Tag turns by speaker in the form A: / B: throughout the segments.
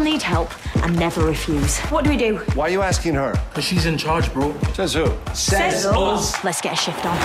A: need help and never refuse. What do we do?
B: Why are you asking her?
C: Because she's in charge, bro.
B: Says who?
A: Says us. Let's get a shift on.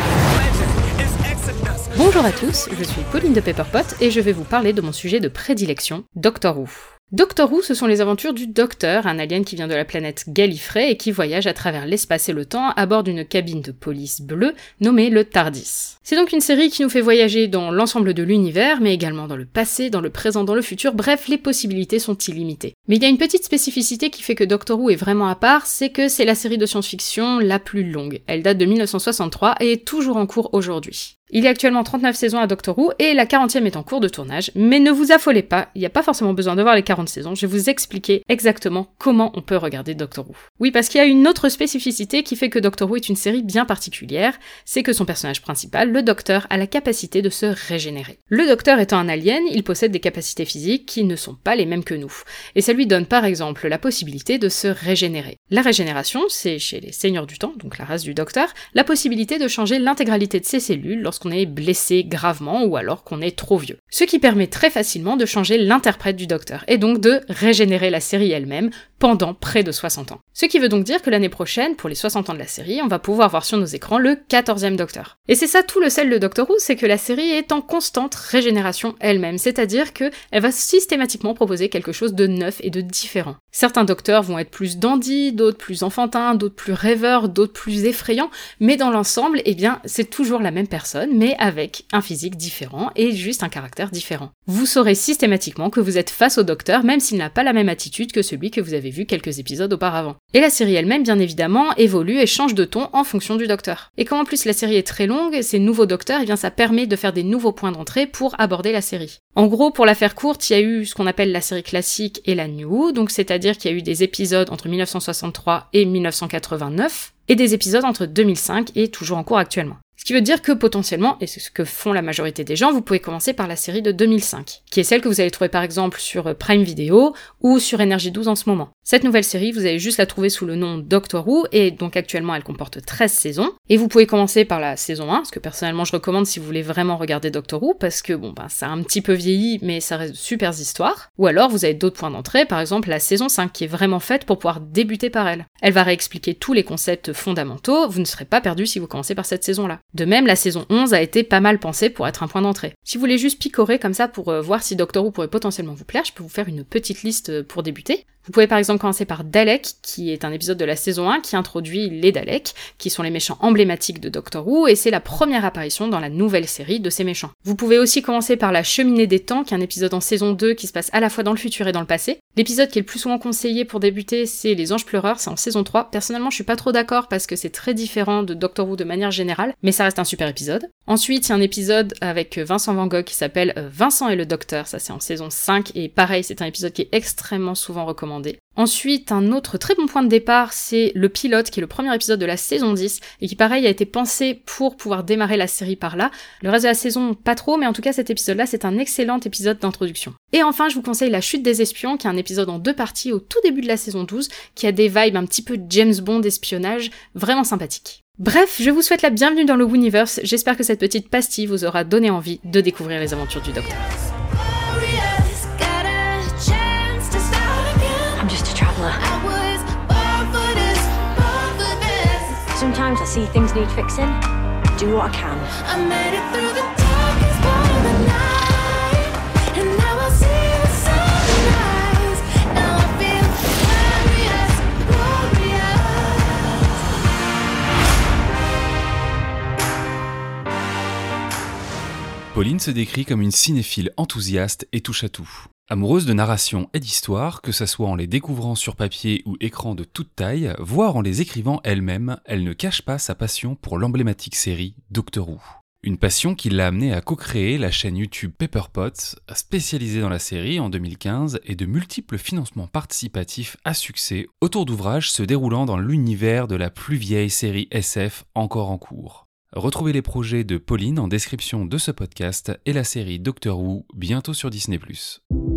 D: Bonjour à tous, je suis Pauline de Pepperpot et je vais vous parler de mon sujet de prédilection, Doctor Who. Doctor Who, ce sont les aventures du Docteur, un alien qui vient de la planète Gallifrey et qui voyage à travers l'espace et le temps à bord d'une cabine de police bleue nommée le TARDIS. C'est donc une série qui nous fait voyager dans l'ensemble de l'univers, mais également dans le passé, dans le présent, dans le futur, bref, les possibilités sont illimitées. Mais il y a une petite spécificité qui fait que Doctor Who est vraiment à part, c'est que c'est la série de science-fiction la plus longue. Elle date de 1963 et est toujours en cours aujourd'hui. Il y a actuellement 39 saisons à Doctor Who et la 40e est en cours de tournage, mais ne vous affolez pas, il n'y a pas forcément besoin de voir les 40 saisons, je vais vous expliquer exactement comment on peut regarder Doctor Who. Oui, parce qu'il y a une autre spécificité qui fait que Doctor Who est une série bien particulière, c'est que son personnage principal, le Docteur, a la capacité de se régénérer. Le Docteur étant un alien, il possède des capacités physiques qui ne sont pas les mêmes que nous, et ça lui donne par exemple la possibilité de se régénérer. La régénération, c'est chez les Seigneurs du Temps, donc la race du Docteur, la possibilité de changer l'intégralité de ses cellules lorsque est blessé gravement ou alors qu'on est trop vieux. Ce qui permet très facilement de changer l'interprète du docteur et donc de régénérer la série elle-même pendant près de 60 ans. Ce qui veut donc dire que l'année prochaine, pour les 60 ans de la série, on va pouvoir voir sur nos écrans le 14e Docteur. Et c'est ça tout le sel de Doctor Who, c'est que la série est en constante régénération elle-même, c'est-à-dire que elle va systématiquement proposer quelque chose de neuf et de différent. Certains docteurs vont être plus dandy, d'autres plus enfantins, d'autres plus rêveurs, d'autres plus effrayants, mais dans l'ensemble, eh bien, c'est toujours la même personne, mais avec un physique différent et juste un caractère différent. Vous saurez systématiquement que vous êtes face au docteur, même s'il n'a pas la même attitude que celui que vous avez vu quelques épisodes auparavant. Et la série elle-même, bien évidemment, évolue et change de ton en fonction du docteur. Et comme en plus la série est très longue, ces nouveaux docteurs, eh bien ça permet de faire des nouveaux points d'entrée pour aborder la série. En gros, pour la faire courte, il y a eu ce qu'on appelle la série classique et la New donc c'est-à-dire qu'il y a eu des épisodes entre 1963 et 1989, et des épisodes entre 2005 et toujours en cours actuellement. Ce qui veut dire que potentiellement, et c'est ce que font la majorité des gens, vous pouvez commencer par la série de 2005, qui est celle que vous allez trouver par exemple sur euh, Prime Video ou sur Energy 12 en ce moment. Cette nouvelle série, vous allez juste la trouver sous le nom Doctor Who, et donc actuellement elle comporte 13 saisons. Et vous pouvez commencer par la saison 1, ce que personnellement je recommande si vous voulez vraiment regarder Doctor Who, parce que bon ben ça a un petit peu vieilli, mais ça reste de super histoires. Ou alors vous avez d'autres points d'entrée, par exemple la saison 5, qui est vraiment faite pour pouvoir débuter par elle. Elle va réexpliquer tous les concepts fondamentaux, vous ne serez pas perdu si vous commencez par cette saison-là. De même, la saison 11 a été pas mal pensée pour être un point d'entrée. Si vous voulez juste picorer comme ça pour euh, voir si Doctor Who pourrait potentiellement vous plaire, je peux vous faire une petite liste euh, pour débuter. Vous pouvez par exemple commencer par Dalek, qui est un épisode de la saison 1 qui introduit les Daleks, qui sont les méchants emblématiques de Doctor Who, et c'est la première apparition dans la nouvelle série de ces méchants. Vous pouvez aussi commencer par La Cheminée des Temps, qui est un épisode en saison 2 qui se passe à la fois dans le futur et dans le passé. L'épisode qui est le plus souvent conseillé pour débuter, c'est Les Anges Pleureurs, c'est en saison 3. Personnellement, je suis pas trop d'accord parce que c'est très différent de Doctor Who de manière générale, mais reste un super épisode. Ensuite, il y a un épisode avec Vincent Van Gogh qui s'appelle euh, Vincent et le Docteur, ça c'est en saison 5, et pareil, c'est un épisode qui est extrêmement souvent recommandé. Ensuite, un autre très bon point de départ, c'est le pilote, qui est le premier épisode de la saison 10, et qui pareil a été pensé pour pouvoir démarrer la série par là. Le reste de la saison, pas trop, mais en tout cas cet épisode-là, c'est un excellent épisode d'introduction. Et enfin, je vous conseille La chute des espions, qui est un épisode en deux parties au tout début de la saison 12, qui a des vibes un petit peu James Bond espionnage, vraiment sympathique. Bref, je vous souhaite la bienvenue dans le Universe, j'espère que cette petite pastille vous aura donné envie de découvrir les aventures du Docteur.
A: Sometimes I see things need fixing. Do what I can.
E: Pauline se décrit comme une cinéphile enthousiaste et touche à tout. Amoureuse de narration et d'histoire, que ce soit en les découvrant sur papier ou écran de toute taille, voire en les écrivant elle-même, elle ne cache pas sa passion pour l'emblématique série Doctor Who. Une passion qui l'a amenée à co-créer la chaîne YouTube Pepperpot, spécialisée dans la série en 2015, et de multiples financements participatifs à succès autour d'ouvrages se déroulant dans l'univers de la plus vieille série SF encore en cours. Retrouvez les projets de Pauline en description de ce podcast et la série Doctor Who bientôt sur Disney ⁇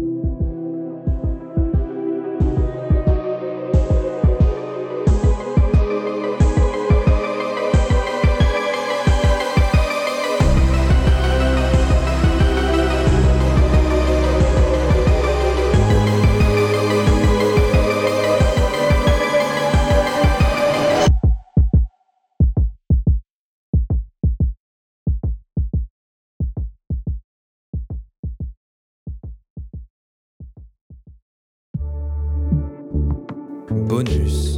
B: Bonus.